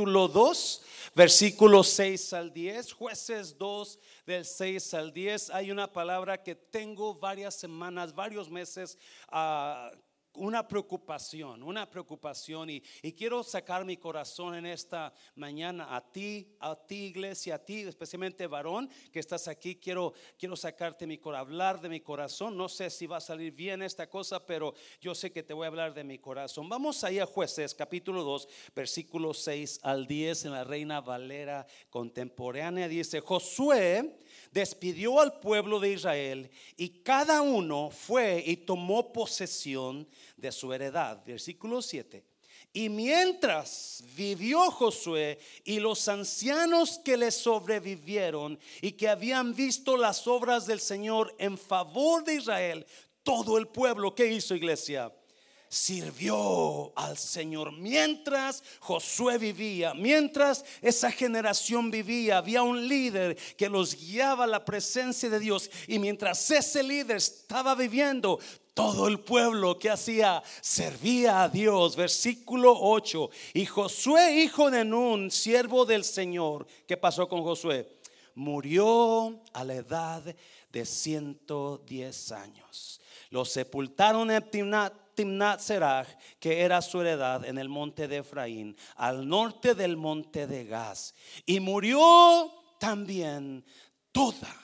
capítulo 2, versículos 6 al 10. Jueces 2, del 6 al 10. Hay una palabra que tengo varias semanas, varios meses. Uh, una preocupación, una preocupación y, quiero sacar mi corazón en esta mañana a ti, a ti iglesia, a ti, especialmente varón que estás aquí, quiero, quiero sacarte mi corazón, hablar de mi corazón, no sé si va a salir bien esta cosa, pero yo sé que te voy a hablar de mi corazón. Vamos ahí a jueces capítulo 2, versículo 6 al 10 en la Reina Valera contemporánea, dice, Josué despidió al pueblo de Israel y cada uno fue y tomó posesión de su heredad. Versículo 7. Y mientras vivió Josué y los ancianos que le sobrevivieron y que habían visto las obras del Señor en favor de Israel, todo el pueblo, ¿qué hizo iglesia? Sirvió al Señor. Mientras Josué vivía, mientras esa generación vivía, había un líder que los guiaba a la presencia de Dios. Y mientras ese líder estaba viviendo, todo el pueblo que hacía servía a Dios. Versículo 8. Y Josué, hijo de Nun, siervo del Señor, ¿qué pasó con Josué? Murió a la edad de 110 años. Lo sepultaron en Timnat Timnat Serach, que era su heredad en el monte de Efraín, al norte del monte de Gaz. Y murió también toda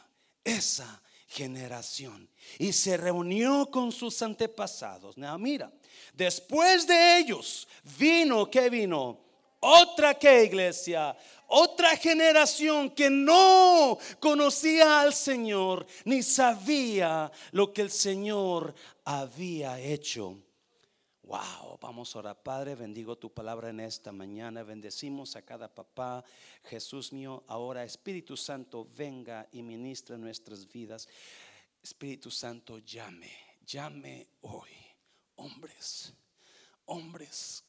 esa generación. Y se reunió con sus antepasados. mira, después de ellos vino, ¿qué vino? Otra que iglesia, otra generación que no conocía al Señor ni sabía lo que el Señor había hecho. Wow, vamos a orar. Padre, bendigo tu palabra en esta mañana. Bendecimos a cada papá. Jesús mío, ahora Espíritu Santo, venga y ministra nuestras vidas. Espíritu Santo, llame, llame hoy. Hombres, hombres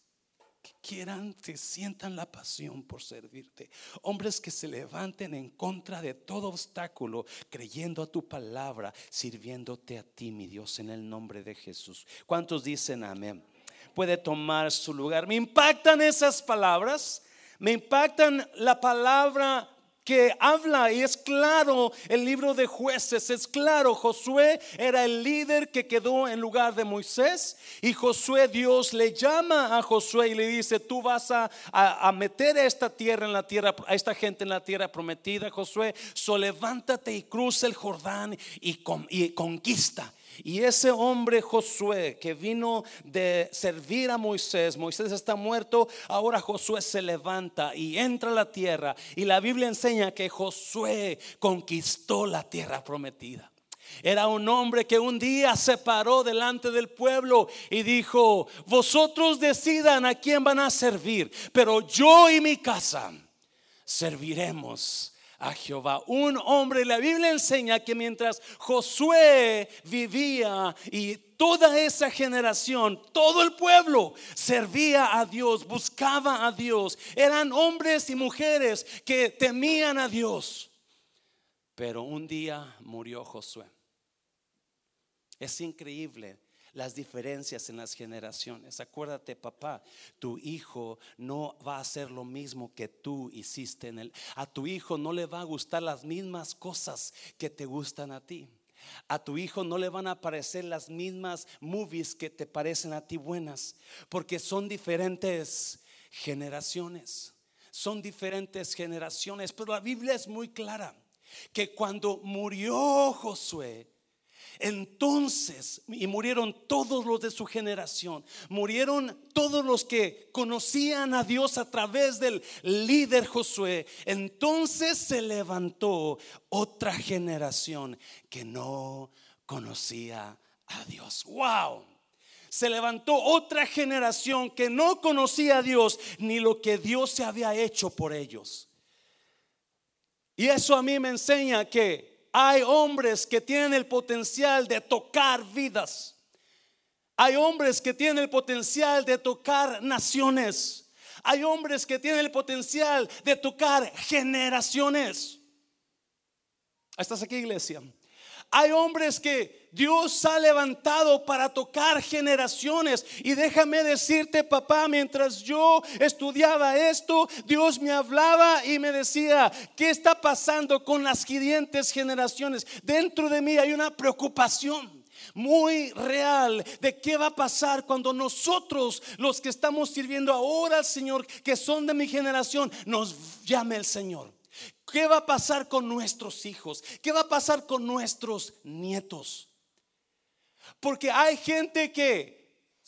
quieran, que sientan la pasión por servirte. Hombres que se levanten en contra de todo obstáculo, creyendo a tu palabra, sirviéndote a ti, mi Dios, en el nombre de Jesús. ¿Cuántos dicen amén? Puede tomar su lugar. Me impactan esas palabras. Me impactan la palabra que habla y es claro el libro de jueces, es claro, Josué era el líder que quedó en lugar de Moisés y Josué Dios le llama a Josué y le dice, tú vas a, a, meter a esta tierra en la tierra, a esta gente en la tierra prometida, Josué, so levántate y cruza el Jordán y, y conquista. Y ese hombre Josué que vino de servir a Moisés, Moisés está muerto, ahora Josué se levanta y entra a la tierra. Y la Biblia enseña que Josué conquistó la tierra prometida. Era un hombre que un día se paró delante del pueblo y dijo, vosotros decidan a quién van a servir, pero yo y mi casa serviremos a Jehová. Un hombre, la Biblia enseña que mientras Josué vivía y toda esa generación, todo el pueblo servía a Dios, buscaba a Dios. Eran hombres y mujeres que temían a Dios. Pero un día murió Josué. Es increíble las diferencias en las generaciones. Acuérdate, papá, tu hijo no va a hacer lo mismo que tú hiciste en él. A tu hijo no le va a gustar las mismas cosas que te gustan a ti. A tu hijo no le van a parecer las mismas movies que te parecen a ti buenas, porque son diferentes generaciones. Son diferentes generaciones, pero la Biblia es muy clara que cuando murió Josué, entonces, y murieron todos los de su generación, murieron todos los que conocían a Dios a través del líder Josué. Entonces se levantó otra generación que no conocía a Dios. ¡Wow! Se levantó otra generación que no conocía a Dios ni lo que Dios se había hecho por ellos. Y eso a mí me enseña que hay hombres que tienen el potencial de tocar vidas. Hay hombres que tienen el potencial de tocar naciones. Hay hombres que tienen el potencial de tocar generaciones. ¿Estás aquí, iglesia? Hay hombres que Dios ha levantado para tocar generaciones. Y déjame decirte, papá, mientras yo estudiaba esto, Dios me hablaba y me decía, ¿qué está pasando con las siguientes generaciones? Dentro de mí hay una preocupación muy real de qué va a pasar cuando nosotros, los que estamos sirviendo ahora al Señor, que son de mi generación, nos llame el Señor. ¿Qué va a pasar con nuestros hijos? ¿Qué va a pasar con nuestros nietos? Porque hay gente que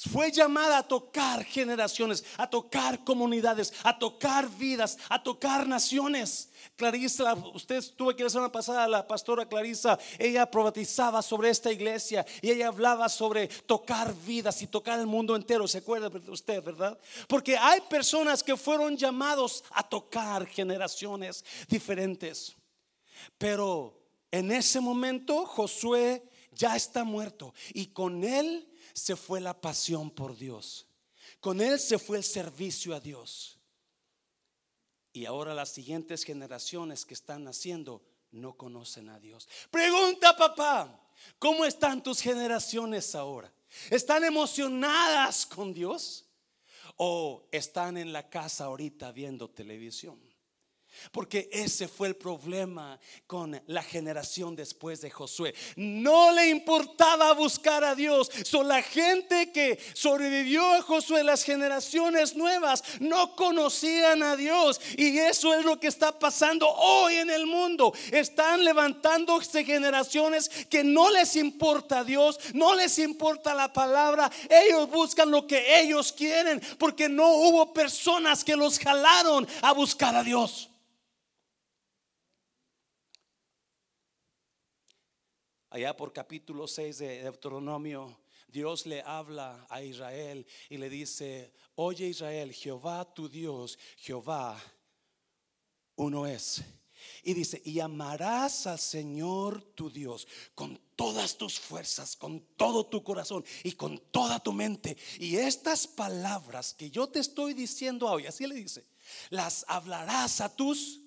fue llamada a tocar generaciones, a tocar comunidades, a tocar vidas, a tocar naciones. Clarisa, usted tuvo que la semana pasada, la pastora Clarisa, ella profetizaba sobre esta iglesia y ella hablaba sobre tocar vidas y tocar el mundo entero. ¿Se acuerda usted, verdad? Porque hay personas que fueron llamados a tocar generaciones diferentes. Pero en ese momento Josué ya está muerto y con él se fue la pasión por Dios. Con él se fue el servicio a Dios. Y ahora las siguientes generaciones que están naciendo no conocen a Dios. Pregunta papá, ¿cómo están tus generaciones ahora? ¿Están emocionadas con Dios? ¿O están en la casa ahorita viendo televisión? Porque ese fue el problema con la generación después de Josué. No le importaba buscar a Dios. Son la gente que sobrevivió a Josué, las generaciones nuevas, no conocían a Dios. Y eso es lo que está pasando hoy en el mundo. Están levantándose generaciones que no les importa a Dios, no les importa la palabra. Ellos buscan lo que ellos quieren porque no hubo personas que los jalaron a buscar a Dios. Allá por capítulo 6 de Deuteronomio, Dios le habla a Israel y le dice, oye Israel, Jehová tu Dios, Jehová uno es. Y dice, y amarás al Señor tu Dios con todas tus fuerzas, con todo tu corazón y con toda tu mente. Y estas palabras que yo te estoy diciendo hoy, así le dice, las hablarás a tus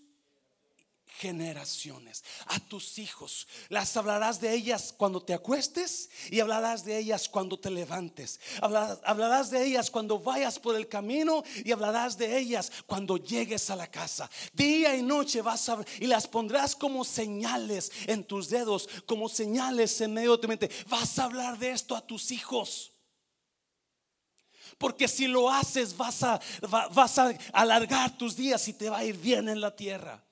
generaciones, a tus hijos. Las hablarás de ellas cuando te acuestes y hablarás de ellas cuando te levantes. Hablarás, de ellas cuando vayas por el camino y hablarás de ellas cuando llegues a la casa. Día y noche vas a y las pondrás como señales en tus dedos, como señales en medio de tu mente. Vas a hablar de esto a tus hijos. Porque si lo haces vas a, vas a alargar tus días y te va a ir bien en la tierra.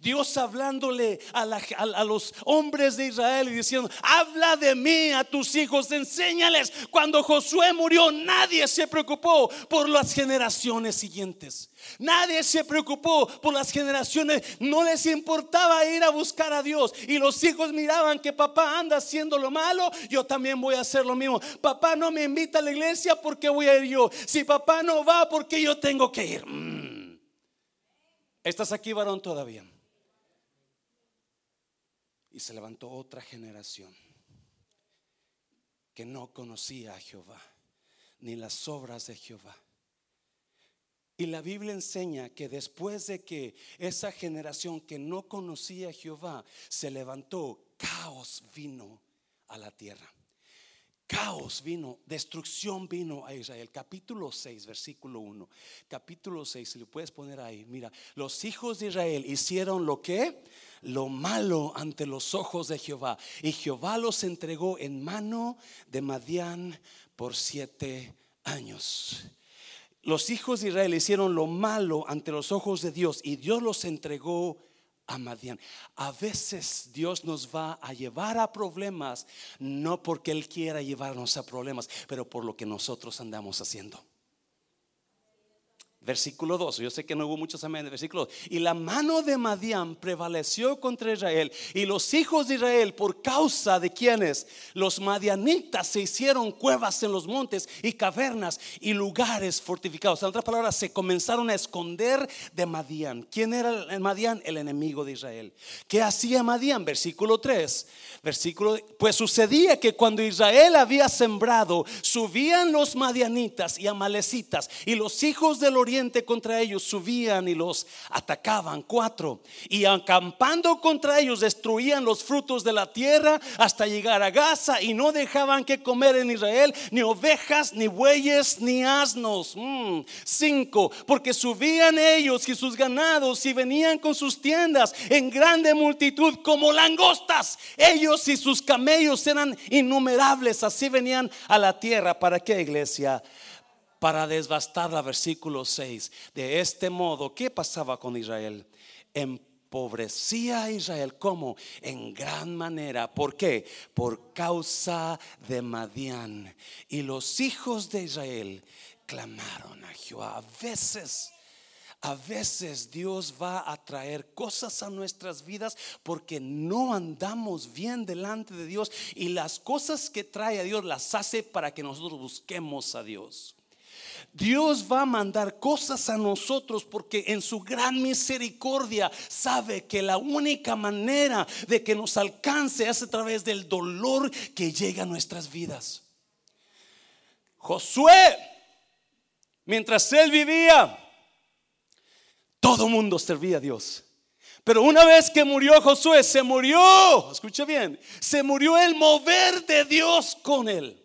Dios hablándole a, los hombres de Israel y diciendo, habla de mí a tus hijos, enséñales. Cuando Josué murió, nadie se preocupó por las generaciones siguientes. Nadie se preocupó por las generaciones. No les importaba ir a buscar a Dios. Y los hijos miraban que papá anda haciendo lo malo, yo también voy a hacer lo mismo. Papá no me invita a la iglesia porque voy a ir yo. Si papá no va, porque yo tengo que ir. Mm. ¿Estás aquí, varón, todavía? Y se levantó otra generación que no conocía a Jehová, ni las obras de Jehová. Y la Biblia enseña que después de que esa generación que no conocía a Jehová se levantó, caos vino a la tierra. Caos vino, destrucción vino a Israel. Capítulo 6, versículo 1. Capítulo 6, si lo puedes poner ahí. Mira, los hijos de Israel hicieron lo que lo malo ante los ojos de Jehová. Y Jehová los entregó en mano de Madián por siete años. Los hijos de Israel hicieron lo malo ante los ojos de Dios y Dios los entregó a. A veces Dios nos va a llevar a problemas, no porque Él quiera llevarnos a problemas, pero por lo que nosotros andamos haciendo. Versículo 2, yo sé que no hubo muchos amén. Versículo 2. Y la mano de Madián prevaleció contra Israel. Y los hijos de Israel, por causa de quienes, los madianitas se hicieron cuevas en los montes y cavernas y lugares fortificados. En otras palabras, se comenzaron a esconder de Madián. ¿Quién era Madián? El enemigo de Israel. ¿Qué hacía Madián? Versículo 3. Versículo, pues sucedía que cuando Israel había sembrado, subían los madianitas y amalecitas y los hijos del oriente contra ellos, subían y los atacaban. Cuatro. Y acampando contra ellos, destruían los frutos de la tierra hasta llegar a Gaza y no dejaban que comer en Israel ni ovejas, ni bueyes, ni asnos. Mm. Cinco. Porque subían ellos y sus ganados y venían con sus tiendas en grande multitud como langostas. Ellos y sus camellos eran innumerables. Así venían a la tierra. ¿Para qué iglesia? Para la versículo 6. De este modo, ¿qué pasaba con Israel? Empobrecía a Israel como en gran manera. ¿Por qué? Por causa de Madián. Y los hijos de Israel clamaron a Jehová. A veces a veces Dios va a traer cosas a nuestras vidas porque no andamos bien delante de Dios y las cosas que trae a Dios las hace para que nosotros busquemos a Dios. Dios va a mandar cosas a nosotros porque en su gran misericordia sabe que la única manera de que nos alcance es a través del dolor que llega a nuestras vidas. Josué, mientras él vivía, todo mundo servía a Dios. Pero una vez que murió Josué, se murió, escucha bien, se murió el mover de Dios con él.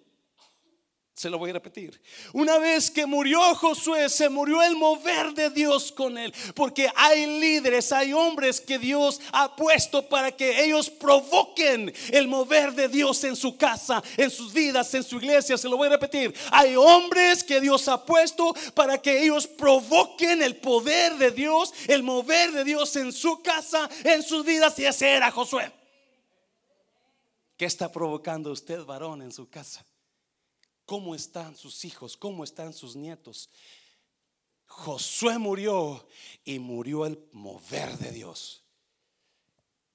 Se lo voy a repetir. Una vez que murió Josué, se murió el mover de Dios con él. Porque hay líderes, hay hombres que Dios ha puesto para que ellos provoquen el mover de Dios en su casa, en sus vidas, en su iglesia. Se lo voy a repetir. Hay hombres que Dios ha puesto para que ellos provoquen el poder de Dios, el mover de Dios en su casa, en sus vidas. Y ese era Josué. ¿Qué está provocando usted, varón, en su casa? Cómo están sus hijos, cómo están sus nietos. Josué murió y murió el mover de Dios.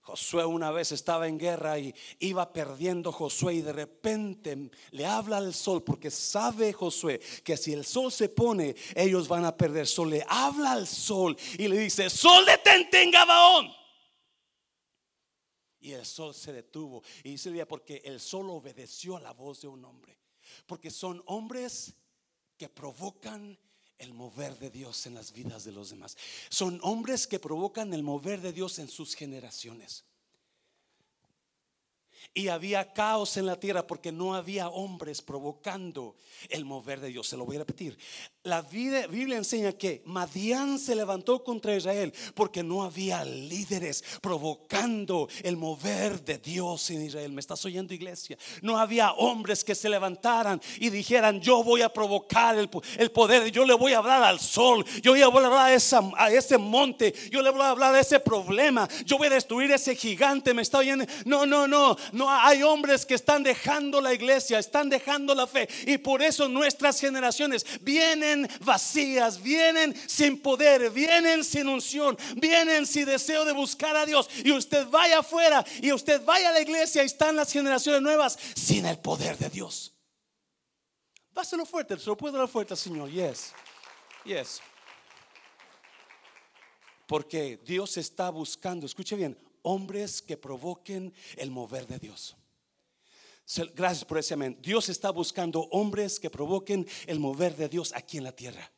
Josué una vez estaba en guerra y iba perdiendo Josué y de repente le habla al sol porque sabe Josué que si el sol se pone ellos van a perder sol. Le habla al sol y le dice, sol detente en Gabaón. Y el sol se detuvo. Y dice porque el sol obedeció a la voz de un hombre. Porque son hombres que provocan el mover de Dios en las vidas de los demás. Son hombres que provocan el mover de Dios en sus generaciones. Y había caos en la tierra porque no había hombres provocando el mover de Dios. Se lo voy a repetir. La Biblia enseña que Madián se levantó contra Israel porque no había líderes provocando el mover de Dios en Israel. ¿Me estás oyendo, iglesia? No había hombres que se levantaran y dijeran: Yo voy a provocar el, poder, yo le voy a hablar al sol, yo voy a hablar a, a ese monte, yo le voy a hablar a ese problema, yo voy a destruir ese gigante. ¿Me está oyendo? No, no, no. No hay hombres que están dejando la iglesia, están dejando la fe y por eso nuestras generaciones vienen vacías, vienen sin poder, vienen sin unción, vienen sin deseo de buscar a Dios. Y usted vaya afuera y usted vaya a la iglesia y están las generaciones nuevas sin el poder de Dios. Dáselo fuerte, se lo puedo dar fuerte, Señor. Yes, yes. Porque Dios está buscando, escuche bien, hombres que provoquen el mover de Dios. Gracias por ese amén. Dios está buscando hombres que provoquen el mover de Dios aquí en la tierra.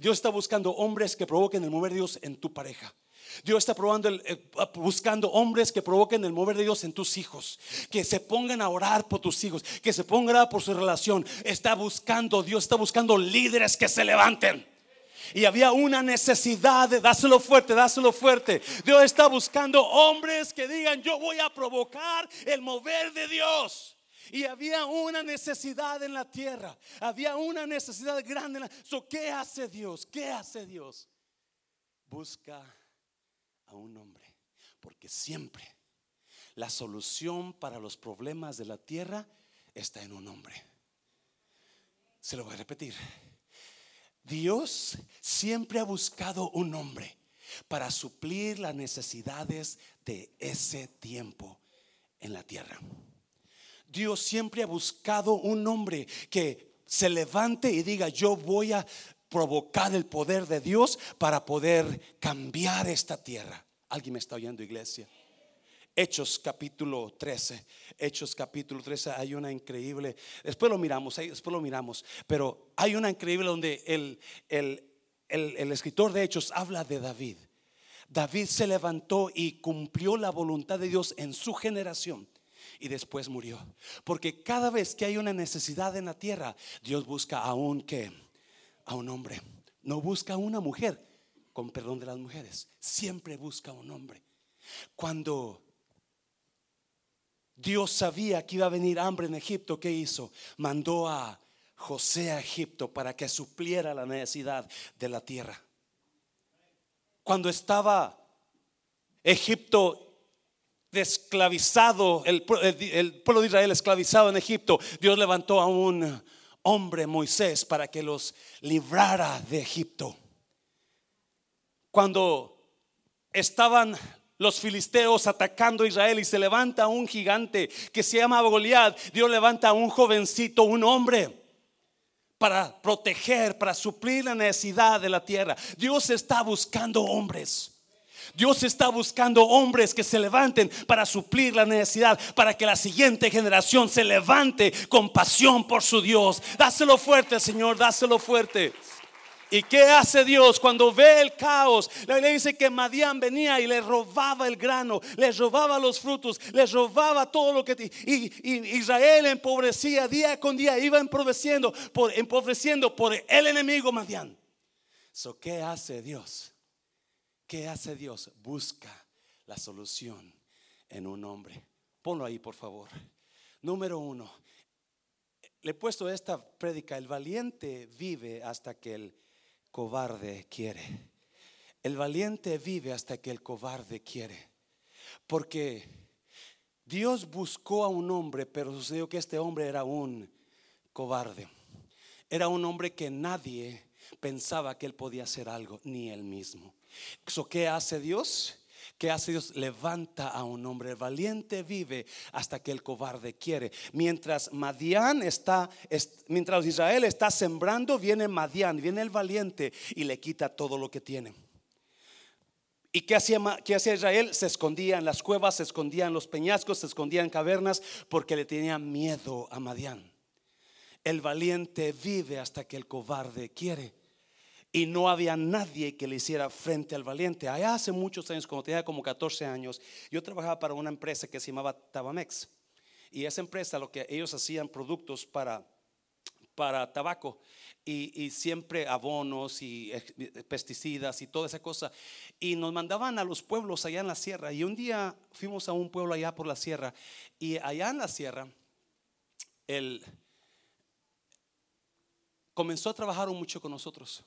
Dios está buscando hombres que provoquen el mover de Dios en tu pareja. Dios está probando eh, buscando hombres que provoquen el mover de Dios en tus hijos, que se pongan a orar por tus hijos, que se pongan a orar por su relación. Está buscando, Dios está buscando líderes que se levanten. Y había una necesidad de dáselo fuerte, dáselo fuerte. Dios está buscando hombres que digan, yo voy a provocar el mover de Dios. Y había una necesidad en la tierra. Había una necesidad grande. En la... ¿Qué hace Dios? ¿Qué hace Dios? Busca a un hombre. Porque siempre la solución para los problemas de la tierra está en un hombre. Se lo voy a repetir. Dios siempre ha buscado un hombre para suplir las necesidades de ese tiempo en la tierra. Dios siempre ha buscado un hombre que se levante y diga, yo voy a provocar el poder de Dios para poder cambiar esta tierra. ¿Alguien me está oyendo, iglesia? Hechos capítulo 13. Hechos capítulo 13 hay una increíble, después lo miramos, después lo miramos, pero hay una increíble donde el, el el, el escritor de Hechos habla de David. David se levantó y cumplió la voluntad de Dios en su generación y después murió. Porque cada vez que hay una necesidad en la tierra, Dios busca a un que a un hombre. No busca a una mujer, con perdón de las mujeres, siempre busca a un hombre. Cuando Dios sabía que iba a venir hambre en Egipto, ¿qué hizo? Mandó a José a Egipto para que supliera la necesidad de la tierra. Cuando estaba Egipto esclavizado, el, pueblo de Israel esclavizado en Egipto, Dios levantó a un hombre, Moisés, para que los librara de Egipto. Cuando estaban los filisteos atacando a Israel y se levanta un gigante que se llama Goliat, Dios levanta a un jovencito, un hombre para proteger, para suplir la necesidad de la tierra. Dios está buscando hombres. Dios está buscando hombres que se levanten para suplir la necesidad, para que la siguiente generación se levante con pasión por su Dios. Dáselo fuerte, Señor, dáselo fuerte. ¿Y qué hace Dios cuando ve el caos? Le dice que Madián venía y le robaba el grano, le robaba los frutos, le robaba todo lo que... Y, Israel empobrecía día con día, iba empobreciendo por, empobreciendo por el enemigo Madián. So, ¿Qué hace Dios? ¿Qué hace Dios? Busca la solución en un hombre. Ponlo ahí, por favor. Número uno. Le he puesto esta prédica. El valiente vive hasta que el cobarde quiere. El valiente vive hasta que el cobarde quiere. Porque Dios buscó a un hombre, pero sucedió que este hombre era un cobarde. Era un hombre que nadie pensaba que él podía hacer algo, ni él mismo. ¿Qué hace Dios? ¿Qué hace Dios? Levanta a un hombre valiente, vive hasta que el cobarde quiere. Mientras Madián está, mientras Israel está sembrando, viene Madián, viene el valiente y le quita todo lo que tiene. ¿Y qué hacía, qué hacía Israel? Se escondía en las cuevas, se escondía en los peñascos, se escondía en cavernas porque le tenía miedo a Madián. El valiente vive hasta que el cobarde quiere y no había nadie que le hiciera frente al valiente. Allá hace muchos años, cuando tenía como 14 años, yo trabajaba para una empresa que se llamaba Tabamex. Y esa empresa, lo que ellos hacían productos para, para tabaco y, y, siempre abonos y pesticidas y toda esa cosa. Y nos mandaban a los pueblos allá en la sierra. Y un día fuimos a un pueblo allá por la sierra. Y allá en la sierra, él comenzó a trabajar mucho con nosotros.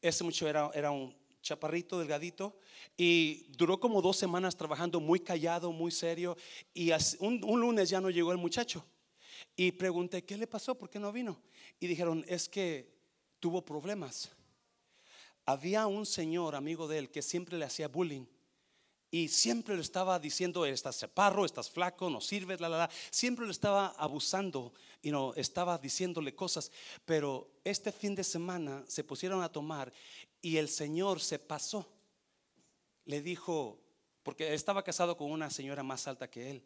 Ese muchacho era, era un chaparrito, delgadito, y duró como dos semanas trabajando muy callado, muy serio, y un, un, lunes ya no llegó el muchacho. Y pregunté, ¿qué le pasó? ¿Por qué no vino? Y dijeron, es que tuvo problemas. Había un señor, amigo de él, que siempre le hacía bullying. Y siempre le estaba diciendo, estás separro, estás flaco, no sirves, la, la, la. Siempre le estaba abusando y no estaba diciéndole cosas. Pero este fin de semana se pusieron a tomar y el Señor se pasó. Le dijo, porque estaba casado con una señora más alta que él.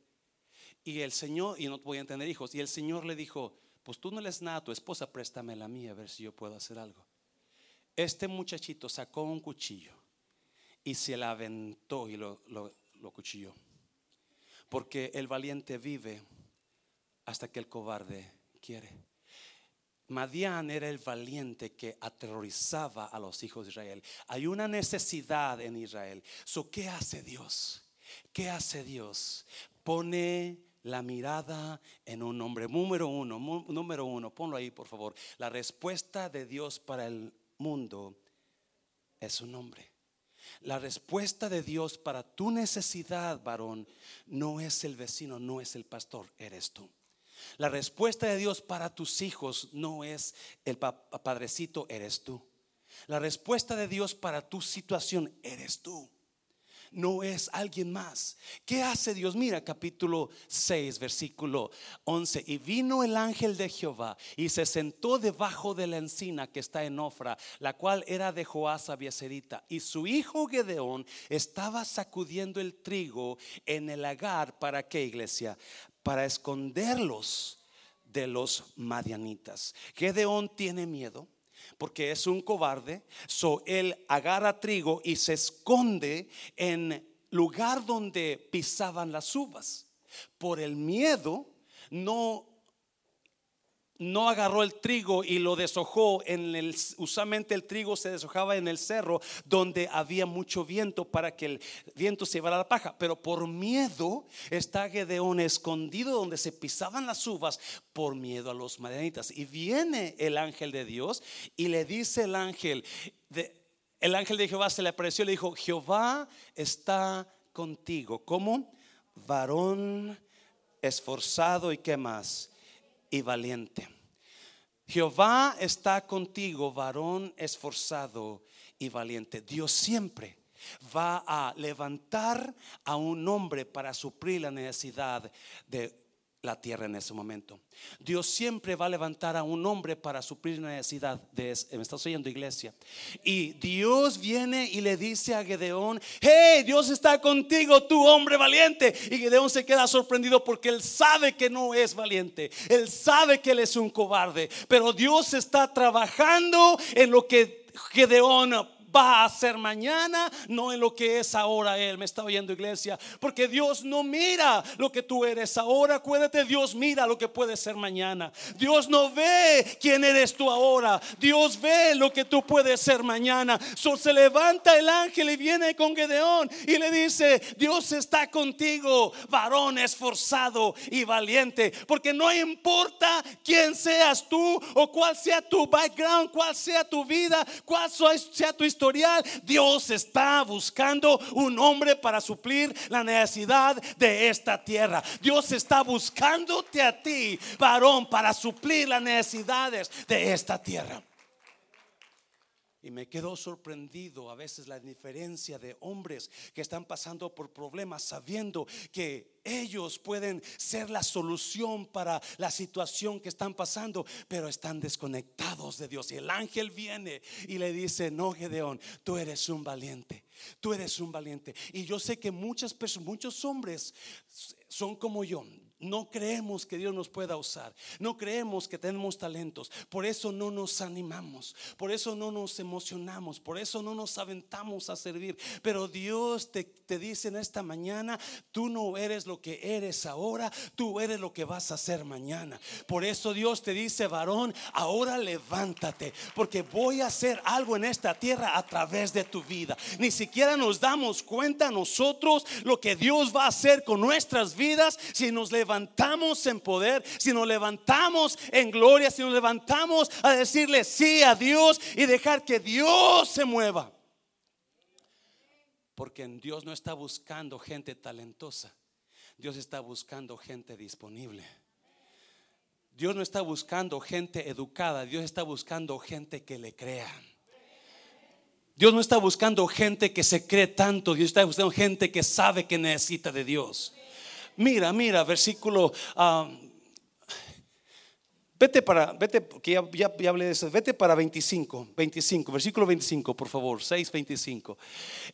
Y el Señor, y no podían tener hijos, y el Señor le dijo, pues tú no le nada a tu esposa, préstame la mía a ver si yo puedo hacer algo. Este muchachito sacó un cuchillo y se la aventó y lo, lo, cuchilló. Porque el valiente vive hasta que el cobarde quiere. Madián era el valiente que aterrorizaba a los hijos de Israel. Hay una necesidad en Israel. So, ¿Qué hace Dios? ¿Qué hace Dios? Pone la mirada en un hombre. Número uno, número uno, ponlo ahí por favor. La respuesta de Dios para el mundo es un hombre. La respuesta de Dios para tu necesidad, varón, no es el vecino, no es el pastor, eres tú. La respuesta de Dios para tus hijos no es el padrecito, eres tú. La respuesta de Dios para tu situación eres tú no es alguien más. ¿Qué hace Dios? Mira capítulo 6, versículo 11. Y vino el ángel de Jehová y se sentó debajo de la encina que está en Ofra, la cual era de Joás Abieserita. Y su hijo Gedeón estaba sacudiendo el trigo en el lagar. ¿Para qué iglesia? Para esconderlos de los madianitas. Gedeón tiene miedo. Porque es un cobarde. So él agarra trigo y se esconde en lugar donde pisaban las uvas. Por el miedo no no agarró el trigo y lo deshojó en el usualmente el trigo se deshojaba en el cerro donde había mucho viento para que el viento se llevara la paja, pero por miedo está Gedeón escondido donde se pisaban las uvas por miedo a los madianitas. Y viene el ángel de Dios y le dice el ángel el ángel de Jehová se le apareció y le dijo, Jehová está contigo, como varón esforzado y qué más y valiente. Jehová está contigo, varón esforzado y valiente. Dios siempre va a levantar a un hombre para suplir la necesidad de la tierra en ese momento. Dios siempre va a levantar a un hombre para suplir la necesidad de me estás oyendo iglesia. Y Dios viene y le dice a Gedeón, hey, Dios está contigo, tu hombre valiente. Y Gedeón se queda sorprendido porque él sabe que no es valiente. Él sabe que él es un cobarde, pero Dios está trabajando en lo que Gedeón va a hacer mañana, no en lo que es ahora Él. Me está oyendo iglesia, porque Dios no mira lo que tú eres ahora, acuérdate, Dios mira lo que puede ser mañana. Dios no ve quién eres tú ahora, Dios ve lo que tú puedes ser mañana. So, se levanta el ángel y viene con Gedeón y le dice, Dios está contigo, varón esforzado y valiente, porque no importa quién seas tú o cuál sea tu background, cuál sea tu vida, cuál sea tu historia Dios está buscando un hombre para suplir la necesidad de esta tierra. Dios está buscándote a ti, varón, para suplir las necesidades de esta tierra. Y me quedo sorprendido a veces la diferencia de hombres que están pasando por problemas sabiendo que ellos pueden ser la solución para la situación que están pasando, pero están desconectados de Dios. Y el ángel viene y le dice, no, Gedeón, tú eres un valiente, tú eres un valiente. Y yo sé que muchas muchos hombres son como yo, no creemos que Dios nos pueda usar. No creemos que tenemos talentos. Por eso no nos animamos. Por eso no nos emocionamos. Por eso no nos aventamos a servir. Pero Dios te, te dice en esta mañana, tú no eres lo que eres ahora. Tú eres lo que vas a hacer mañana. Por eso Dios te dice, varón, ahora levántate. Porque voy a hacer algo en esta tierra a través de tu vida. Ni siquiera nos damos cuenta nosotros lo que Dios va a hacer con nuestras vidas si nos levantamos levantamos en poder, si nos levantamos en gloria, si nos levantamos a decirle sí a Dios y dejar que Dios se mueva. Porque en Dios no está buscando gente talentosa, Dios está buscando gente disponible. Dios no está buscando gente educada, Dios está buscando gente que le crea. Dios no está buscando gente que se cree tanto, Dios está buscando gente que sabe que necesita de Dios. Mira, mira, versículo ah, Vete para, vete, que ya, ya, hablé de eso, vete para 25, 25, versículo 25, por favor, 6, 25.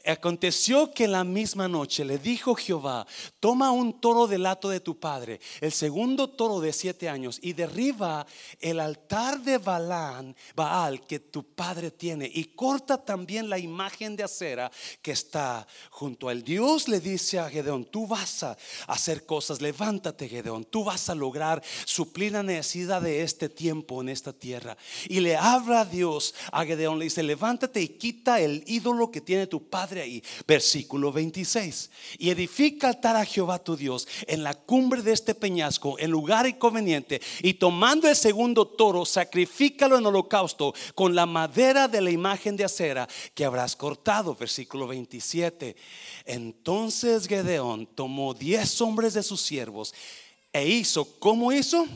Aconteció que la misma noche le dijo Jehová, toma un toro del lato de tu padre, el segundo toro de siete años, y derriba el altar de Balán, Baal, que tu padre tiene, y corta también la imagen de acera que está junto a él. Dios le dice a Gedeón, tú vas a hacer cosas, levántate Gedeón, tú vas a lograr suplir la necesidad de este tiempo en esta tierra. Y le habla a Dios a Gedeón, le dice, levántate y quita el ídolo que tiene tu padre ahí. Versículo 26. Y edifica altar a Jehová tu Dios en la cumbre de este peñasco, en lugar inconveniente. Y tomando el segundo toro, sacrifícalo en holocausto con la madera de la imagen de acera que habrás cortado. Versículo 27. Entonces Gedeón tomó diez hombres de sus siervos e hizo, ¿cómo hizo?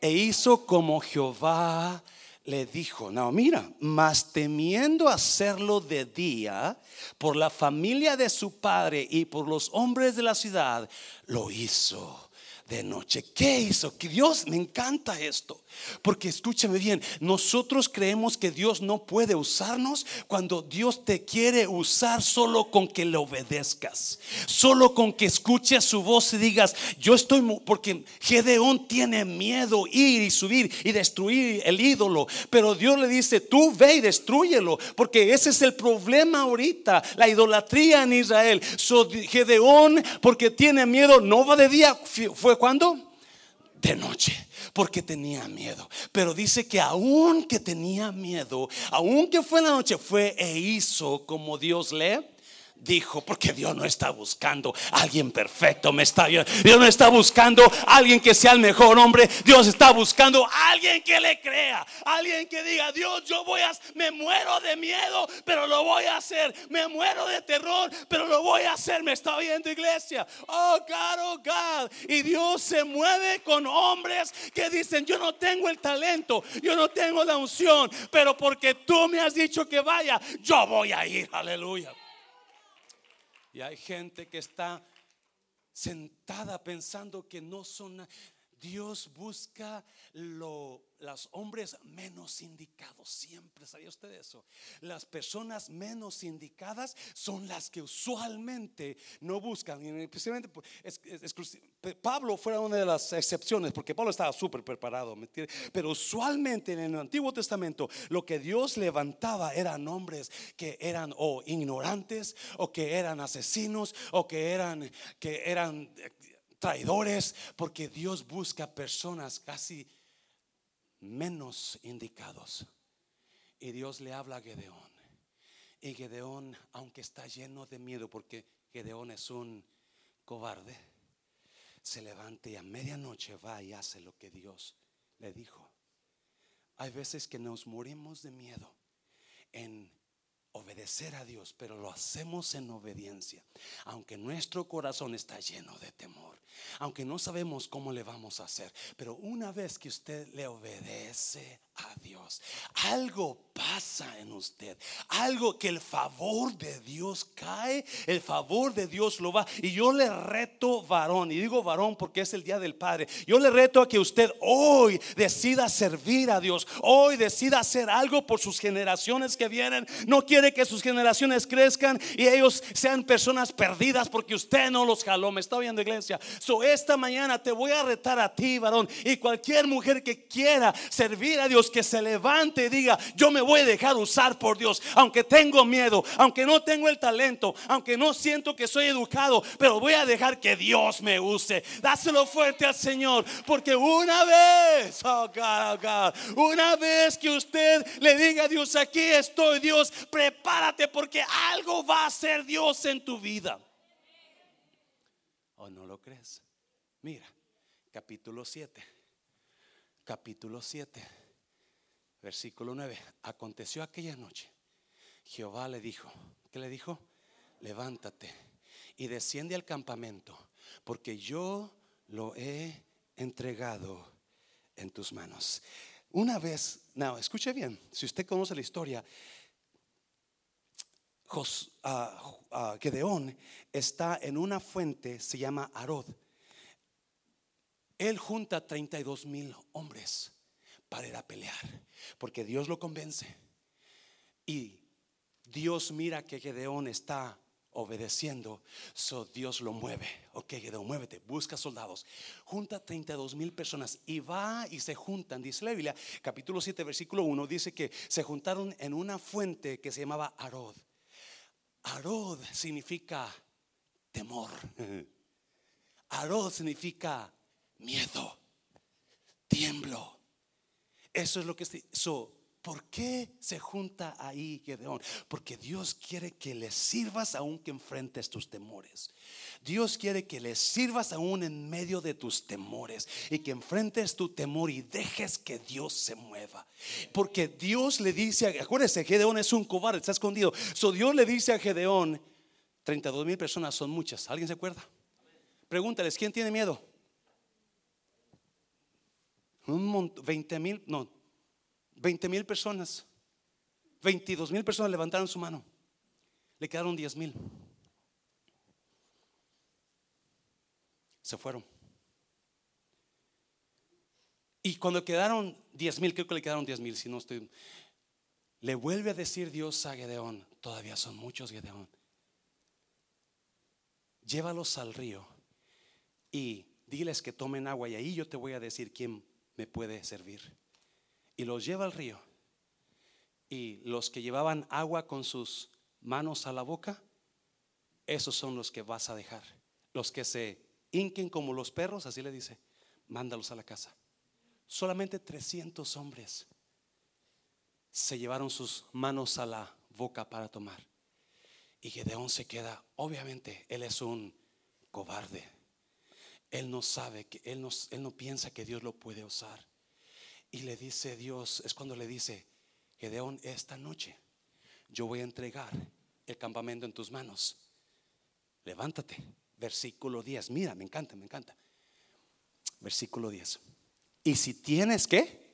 E hizo como Jehová le dijo. No, mira, mas temiendo hacerlo de día por la familia de su padre y por los hombres de la ciudad, lo hizo de noche. ¿Qué hizo? Que Dios me encanta esto. Porque escúchame bien, nosotros creemos que Dios no puede usarnos cuando Dios te quiere usar solo con que le obedezcas. Solo con que escuches su voz y digas, yo estoy, porque Gedeón tiene miedo ir y subir y destruir el ídolo. Pero Dios le dice, tú ve y destruyelo. Porque ese es el problema ahorita, la idolatría en Israel. So, Gedeón, porque tiene miedo, no va de día, fue cuando? De noche, porque tenía miedo. Pero dice que aún que tenía miedo, aún que fue en la noche, fue e hizo como Dios le dijo, porque Dios no está buscando a alguien perfecto, me está Dios no está buscando a alguien que sea el mejor hombre, Dios está buscando a alguien que le crea, alguien que diga, Dios, yo voy a me muero de miedo, pero lo voy a hacer, me muero de terror, pero lo voy a hacer, me está oyendo iglesia. Oh, God, oh God, y Dios se mueve con hombres que dicen, yo no tengo el talento, yo no tengo la unción, pero porque tú me has dicho que vaya, yo voy a ir, aleluya. Y hay gente que está sentada pensando que no son... Dios busca lo los hombres menos indicados. Siempre, ¿sabía usted eso? Las personas menos indicadas son las que usualmente no buscan. Especialmente, Pablo fue una de las excepciones, porque Pablo estaba súper preparado. Pero usualmente en el Antiguo Testamento lo que Dios levantaba eran hombres que eran o ignorantes, o que eran asesinos, o que eran, que eran traidores, porque Dios busca personas casi menos indicados. Y Dios le habla a Gedeón. Y Gedeón, aunque está lleno de miedo, porque Gedeón es un cobarde, se levanta y a medianoche va y hace lo que Dios le dijo. Hay veces que nos morimos de miedo en obedecer a Dios, pero lo hacemos en obediencia, aunque nuestro corazón está lleno de temor, aunque no sabemos cómo le vamos a hacer, pero una vez que usted le obedece a Dios, algo pasa en usted, algo que el favor de Dios cae, el favor de Dios lo va. Y yo le reto varón, y digo varón porque es el día del Padre, yo le reto a que usted hoy decida servir a Dios, hoy decida hacer algo por sus generaciones que vienen, no quiere que sus generaciones crezcan y ellos sean personas perdidas porque usted no los jaló, me está oyendo iglesia. So esta mañana te voy a retar a ti varón y cualquier mujer que quiera servir a Dios, que se levante y diga, yo me voy a dejar usar por Dios, aunque tengo miedo, aunque no tengo el talento, aunque no siento que soy educado, pero voy a dejar que Dios me use. Dáselo fuerte al Señor, porque una vez, oh God, oh God, una vez que usted le diga a Dios, aquí estoy Dios, prepárate porque algo va a hacer Dios en tu vida. ¿O no lo crees? Mira, capítulo 7. Capítulo 7 Versículo 9. Aconteció aquella noche. Jehová le dijo, ¿qué le dijo? Levántate y desciende al campamento, porque yo lo he entregado en tus manos. Una vez, no, escuche bien, si usted conoce la historia, Jos, uh, Gedeón está en una fuente, se llama Arod. Él junta 32 mil hombres para ir a pelear. Porque Dios lo convence. Y Dios mira que Gedeón está obedeciendo, so Dios lo mueve. Ok, Gedeón, muévete, busca soldados. Junta 32 mil personas y va y se juntan. Dice la Biblia, capítulo 7, versículo 1, dice que se juntaron en una fuente que se llamaba Arod. Arod significa temor. Arod significa miedo, tiemblo. Eso es lo que so, ¿Por qué se junta ahí Gedeón? Porque Dios quiere que le sirvas aún que enfrentes tus temores. Dios quiere que le sirvas aún en medio de tus temores y que enfrentes tu temor y dejes que Dios se mueva. Porque Dios le dice, acuérdese, Gedeón es un cobarde, está escondido. So Dios le dice a Gedeón, 32 mil personas son muchas. ¿Alguien se acuerda? Pregúntales, ¿quién tiene miedo? Un montón, 20 mil, no, 20 mil personas, 22 mil personas levantaron su mano. Le quedaron 10 mil. Se fueron. Y cuando quedaron diez mil, creo que le quedaron diez mil, si no estoy... Le vuelve a decir Dios a Gedeón, todavía son muchos Gedeón. Llévalos al río y diles que tomen agua y ahí yo te voy a decir quién me puede servir. Y los lleva al río. Y los que llevaban agua con sus manos a la boca, esos son los que vas a dejar. Los que se hinquen como los perros, así le dice, mándalos a la casa. Solamente 300 hombres se llevaron sus manos a la boca para tomar. Y Gedeón se queda, obviamente, él es un cobarde. Él no sabe que él no, él no piensa que Dios lo puede usar. Y le dice Dios, es cuando le dice, Gedeón, esta noche yo voy a entregar el campamento en tus manos. Levántate. Versículo 10. Mira, me encanta, me encanta. Versículo 10. Y si tienes que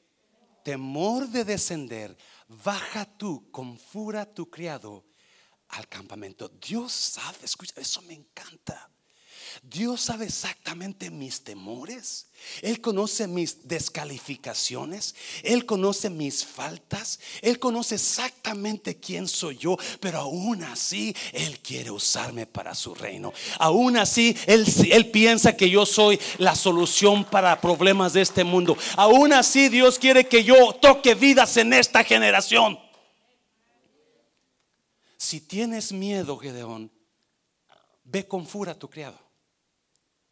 temor de descender, baja tú con fura tu criado al campamento. Dios sabe, escucha, eso me encanta. Dios sabe exactamente mis temores. Él conoce mis descalificaciones. Él conoce mis faltas. Él conoce exactamente quién soy yo. Pero aún así, Él quiere usarme para su reino. Aún así, Él, él piensa que yo soy la solución para problemas de este mundo. Aún así, Dios quiere que yo toque vidas en esta generación. Si tienes miedo, Gedeón, ve con fura a tu criado.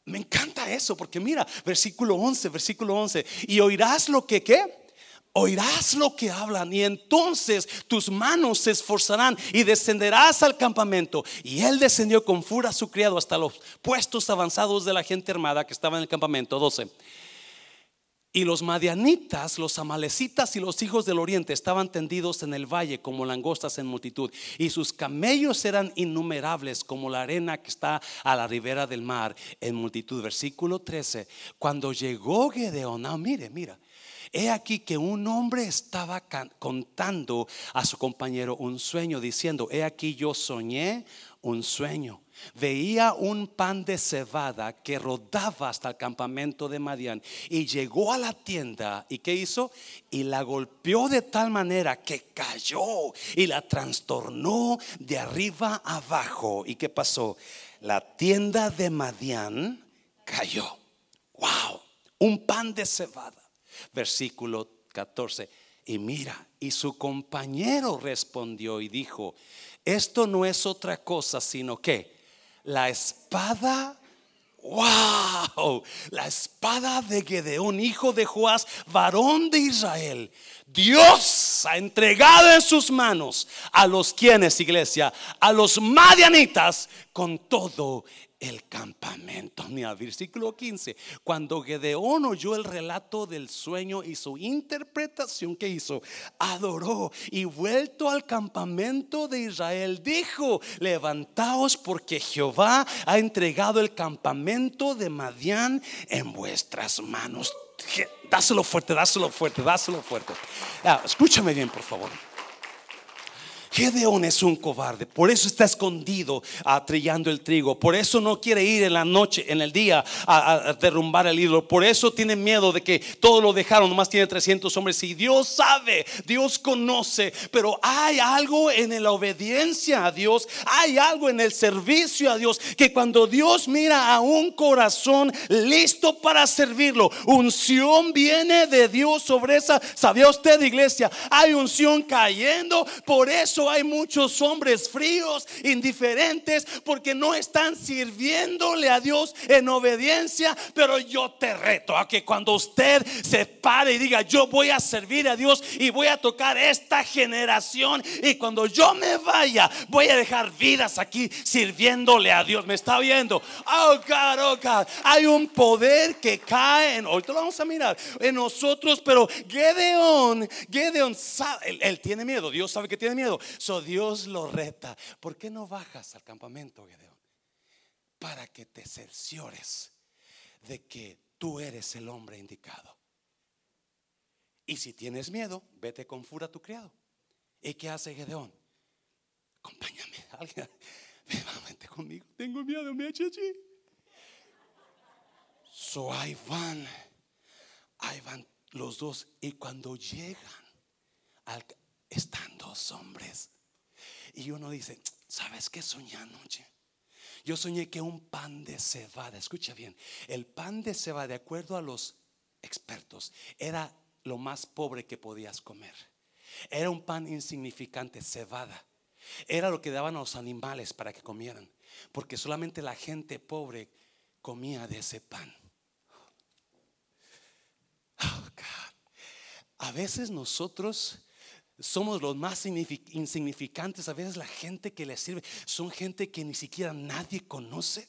Me encanta eso, porque mira, versículo 11, versículo 11, y oirás lo que qué? Oirás lo que hablan y entonces tus manos se esforzarán y descenderás al campamento. Y él descendió con fura a su criado hasta los puestos avanzados de la gente armada que estaba en el campamento. 12. Y los madianitas, los amalecitas y los hijos del oriente estaban tendidos en el valle como langostas en multitud. Y sus camellos eran innumerables como la arena que está a la ribera del mar en multitud. Versículo 13. Cuando llegó Gedeón, ah, mire, mira. He aquí que un hombre estaba contando a su compañero un sueño, diciendo, he aquí yo soñé un sueño veía un pan de cebada que rodaba hasta el campamento de Madián y llegó a la tienda y ¿qué hizo? Y la golpeó de tal manera que cayó y la trastornó de arriba abajo. ¿Y qué pasó? La tienda de Madián cayó. ¡Wow! Un pan de cebada. Versículo 14. Y mira, y su compañero respondió y dijo, esto no es otra cosa sino que la espada ¡Wow! La espada de Gedeón, hijo de Joás, varón de Israel. Dios ha entregado en sus manos a los quienes, iglesia, a los madianitas con todo el campamento. Mira, versículo 15. Cuando Gedeón oyó el relato del sueño y su interpretación que hizo, adoró y vuelto al campamento de Israel, dijo: Levantaos porque Jehová ha entregado el campamento de Madián en vuestras manos. Dáselo fuerte, dáselo fuerte, dáselo fuerte. Ah, escúchame bien, por favor. Gedeón es un cobarde, por eso está escondido atrillando el trigo, por eso no quiere ir en la noche, en el día a, derrumbar el ídolo, por eso tiene miedo de que todo lo dejaron, nomás tiene 300 hombres y Dios sabe, Dios conoce, pero hay algo en la obediencia a Dios, hay algo en el servicio a Dios, que cuando Dios mira a un corazón listo para servirlo, unción viene de Dios sobre esa, ¿sabía usted iglesia? Hay unción cayendo, por eso hay muchos hombres fríos, indiferentes, porque no están sirviéndole a Dios en obediencia. Pero yo te reto a que cuando usted se pare y diga, yo voy a servir a Dios y voy a tocar esta generación, y cuando yo me vaya, voy a dejar vidas aquí sirviéndole a Dios. ¿Me está viendo? Oh God, oh God. Hay un poder que cae en, ahorita lo vamos a mirar, en nosotros, pero Gedeón, Gedeón sabe, él tiene miedo, Dios sabe que tiene miedo, So Dios lo reta. ¿Por qué no bajas al campamento, Gedeón? Para que te cerciores de que tú eres el hombre indicado. Y si tienes miedo, vete con fura a tu criado. ¿Y qué hace Gedeón? Acompáñame, alguien, vente conmigo. Tengo miedo, me chichi. So ahí van, ahí van los dos. Y cuando llegan, están hombres. Y uno dice, ¿sabes qué soñé anoche? Yo soñé que un pan de cebada, escucha bien, el pan de cebada, de acuerdo a los expertos, era lo más pobre que podías comer. Era un pan insignificante, cebada. Era lo que daban a los animales para que comieran, porque solamente la gente pobre comía de ese pan. Oh, a veces nosotros somos los más insignificantes. A veces la gente que le sirve son gente que ni siquiera nadie conoce.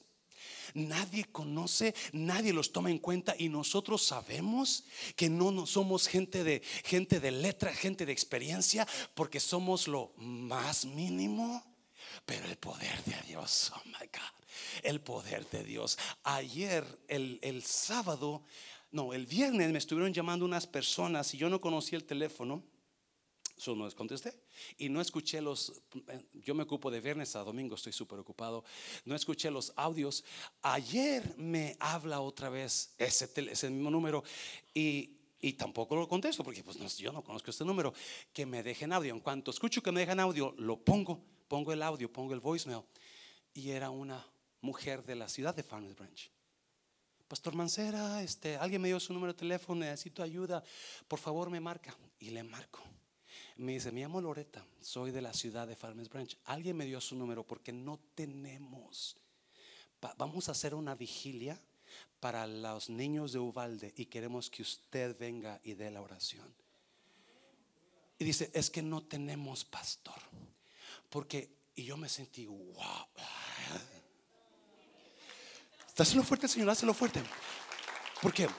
Nadie conoce, nadie los toma en cuenta y nosotros sabemos que no, somos gente de gente de letra, gente de experiencia, porque somos lo más mínimo. Pero el poder de Dios, oh my God, el poder de Dios. Ayer, el, el sábado, no, el viernes me estuvieron llamando unas personas y yo no conocía el teléfono. Solo no les contesté. Y no escuché los, yo me ocupo de viernes a domingo, estoy súper ocupado. No escuché los audios. Ayer me habla otra vez ese, ese mismo número y, y tampoco lo contesto porque pues no, yo no conozco este número. Que me dejen audio. En cuanto escucho que me dejan audio, lo pongo, pongo el audio, pongo el voicemail. Y era una mujer de la ciudad de Farmers Branch. Pastor Mancera, este, alguien me dio su número de teléfono, necesito ayuda, por favor me marca. Y le marco. Me dice, me llamo Loreta, soy de la ciudad de Farmers Branch. Alguien me dio su número porque no tenemos. vamos a hacer una vigilia para los niños de Uvalde y queremos que usted venga y dé la oración. Y dice, es que no tenemos pastor. Porque, y yo me sentí, wow. Dáselo fuerte, Señor, dáselo fuerte. Porque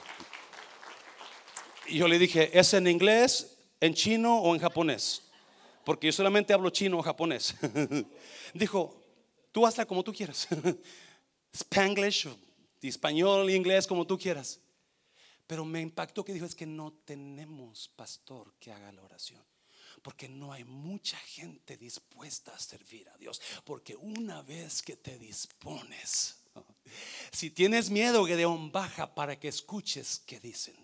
yo le dije, ¿es en inglés? En chino o en japonés, porque yo solamente hablo chino o japonés. Dijo, tú hazla como tú quieras, spanglish, español, inglés, como tú quieras. Pero me impactó que dijo, es que no tenemos pastor que haga la oración. Porque no hay mucha gente dispuesta a servir a Dios. Porque una vez que te dispones, si tienes miedo, Gedeón, baja para que escuches qué dicen.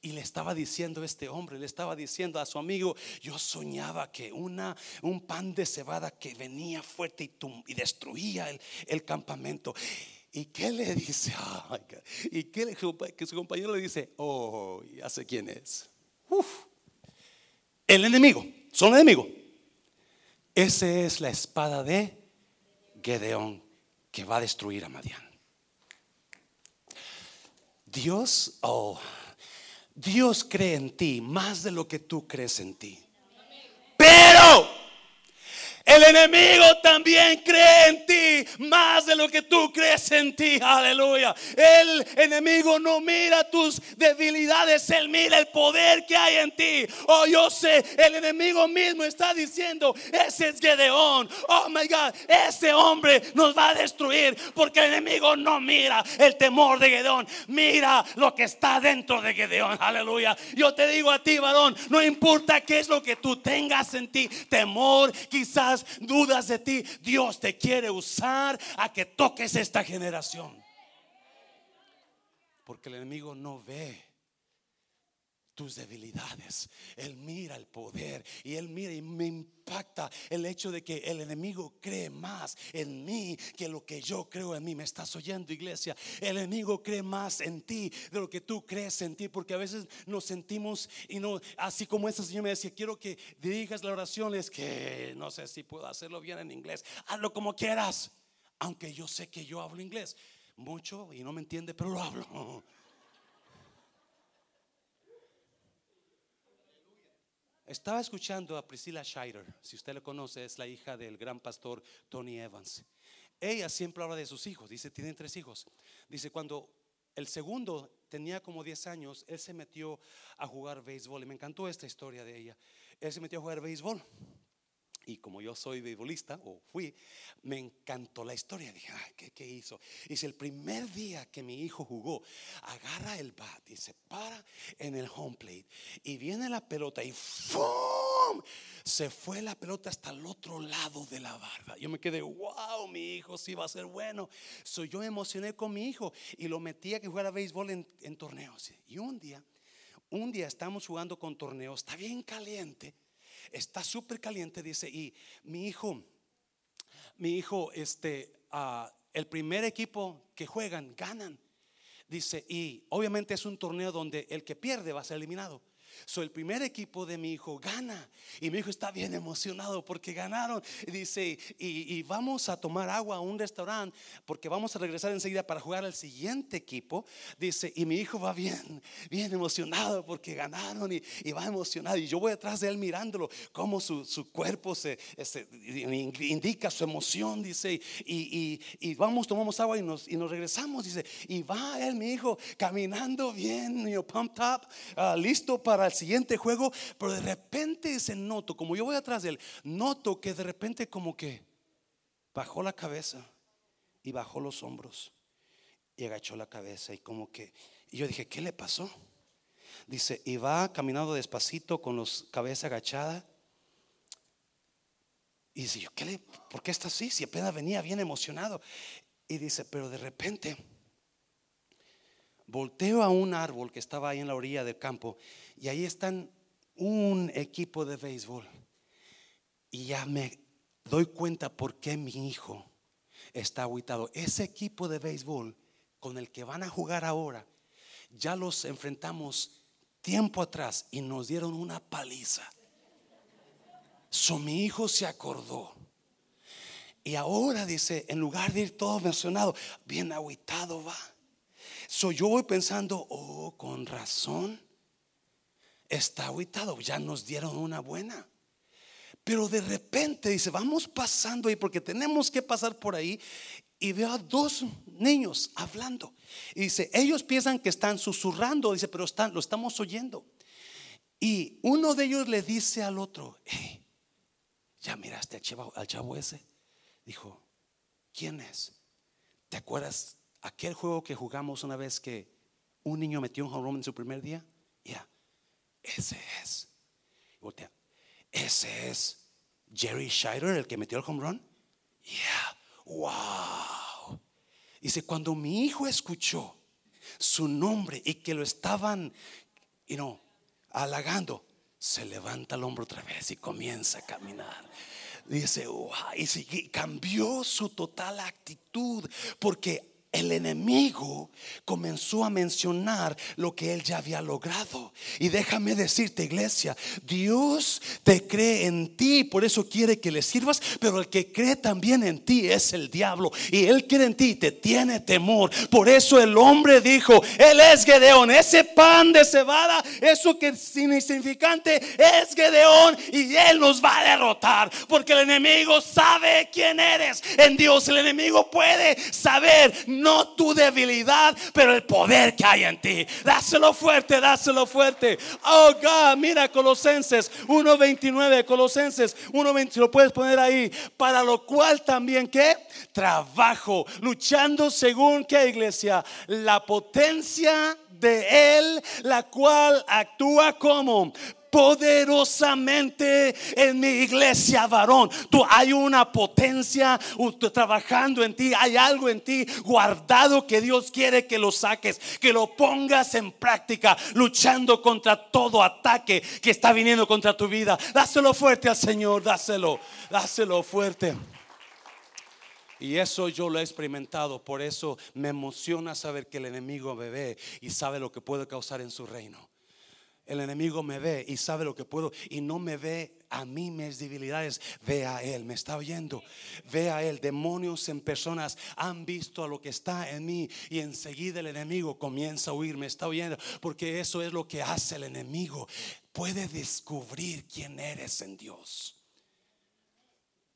Y le estaba diciendo este hombre, le estaba diciendo a su amigo, yo soñaba que una, un pan de cebada que venía fuerte y, destruía el, campamento. ¿Y qué le dice? ¿Y qué le, que su compañero le dice? Oh, ya sé quién es. el enemigo, son enemigo. Esa es la espada de Gedeón que va a destruir a Madián. Dios, oh, Dios cree en ti más de lo que tú crees en ti. Pero el enemigo también cree en ti más de lo que tú crees en ti. Aleluya. El enemigo no mira tus debilidades, él mira el poder que hay en ti. Oh, yo sé, el enemigo mismo está diciendo, ese es Gedeón. Oh, my God, ese hombre nos va a destruir porque el enemigo no mira el temor de Gedeón, mira lo que está dentro de Gedeón. Aleluya. Yo te digo a ti, varón, no importa qué es lo que tú tengas en ti, temor, quizás dudas de ti, Dios te quiere usar a que toques esta generación. Porque el enemigo no ve tus debilidades. Él mira el poder y Él mira y me impacta el hecho de que el enemigo cree más en mí que lo que yo creo en mí. ¿Me estás oyendo, iglesia? El enemigo cree más en ti de lo que tú crees en ti, porque a veces nos sentimos y no, así como ese Señor me decía, quiero que dirijas la oración, es que no sé si puedo hacerlo bien en inglés, hazlo como quieras, aunque yo sé que yo hablo inglés mucho y no me entiende, pero lo hablo. Estaba escuchando a Priscilla Scheider, si usted la conoce, es la hija del gran pastor Tony Evans. Ella siempre habla de sus hijos, dice, tienen tres hijos. Dice, cuando el segundo tenía como 10 años, él se metió a jugar béisbol y me encantó esta historia de ella. Él se metió a jugar béisbol y como yo soy beisbolista, o fui, me encantó la historia. Dije, ¿qué, ¿qué, hizo? Dice, el primer día que mi hijo jugó, agarra el bat y se para en el home plate. Y viene la pelota y ¡fum! Se fue la pelota hasta el otro lado de la barra. Yo me quedé, wow, mi hijo sí va a ser bueno. So, yo me emocioné con mi hijo y lo metí a que jugara béisbol en, en torneos. Y un día un día estamos jugando con torneos, está bien caliente, está súper caliente, dice, y mi hijo, mi hijo, este, ah, el primer equipo que juegan, ganan. Dice, y obviamente es un torneo donde el que pierde va a ser eliminado. So, el primer equipo de mi hijo gana y mi hijo está bien emocionado porque ganaron. Y dice, y, vamos a tomar agua a un restaurante porque vamos a regresar enseguida para jugar al siguiente equipo. Dice, y mi hijo va bien, bien emocionado porque ganaron y, va emocionado. Y yo voy atrás de él mirándolo, cómo su, cuerpo se, indica su emoción. Dice, y, y, vamos, tomamos agua y nos, y nos regresamos. Dice, y va él, mi hijo, caminando bien, you pumped up, ah, listo para al siguiente juego, pero de repente se noto, como yo voy atrás de él, noto que de repente como que bajó la cabeza y bajó los hombros y agachó la cabeza y como que, y yo dije, ¿qué le pasó? Dice, y va caminando despacito con los cabeza agachada. Y dice, ¿yo qué le, ¿por qué está así? Si apenas venía bien emocionado. Y dice, pero de repente volteo a un árbol que estaba ahí en la orilla del campo y ahí están un equipo de béisbol. Y ya me doy cuenta por qué mi hijo está aguitado. Ese equipo de béisbol con el que van a jugar ahora, ya los enfrentamos tiempo atrás y nos dieron una paliza. So mi hijo se acordó. Y ahora dice, en lugar de ir todo mencionado, bien aguitado va. So yo voy pensando, oh, con razón, está aguitado, ya nos dieron una buena. Pero de repente dice, vamos pasando ahí porque tenemos que pasar por ahí. Y veo a dos niños hablando. Y dice, ellos piensan que están susurrando, dice, pero están, lo estamos oyendo. Y uno de ellos le dice al otro, ¿ya miraste al al chavo ese? Dijo, ¿quién es? ¿Te acuerdas aquel juego que jugamos una vez que un niño metió un home run en su primer día? Ya, ese es. Ese es Jerry Scheider, el que metió el home run. Yeah, wow. Dice, cuando mi hijo escuchó su nombre y que lo estaban, you know, halagando, se levanta el hombro otra vez y comienza a caminar. Dice, wow, y cambió su total actitud porque el enemigo comenzó a mencionar lo que él ya había logrado. Y déjame decirte, iglesia, Dios te cree en ti, por eso quiere que le sirvas, pero el que cree también en ti es el diablo. Y él cree en ti, te tiene temor. Por eso el hombre dijo, él es Gedeón, ese pan de cebada, eso que es insignificante, es Gedeón y él nos va a derrotar. Porque el enemigo sabe quién eres. En Dios el enemigo puede saber tu debilidad, pero el poder que hay en ti. Dáselo fuerte, dáselo fuerte. Oh God, mira Colosenses 1.29, Colosenses 1.20, lo puedes poner ahí. Para lo cual también que trabajo, luchando según que iglesia, la potencia de Él, la cual actúa como poderosamente en mi iglesia, varón. Tú hay una potencia trabajando en ti, hay algo en ti guardado que Dios quiere que lo saques, que lo pongas en práctica, luchando contra todo ataque que está viniendo contra tu vida. Dáselo fuerte al Señor, dáselo, dáselo fuerte. Y eso yo lo he experimentado, por eso me emociona saber que el enemigo ve y sabe lo que puede causar en su reino. El enemigo me ve y sabe lo que puedo y no me ve a mí mis debilidades. Ve a Él, me está oyendo. Ve a Él. Demonios en personas han visto a lo que está en mí y enseguida el enemigo comienza a huir. Me está oyendo porque eso es lo que hace el enemigo. Puede descubrir quién eres en Dios.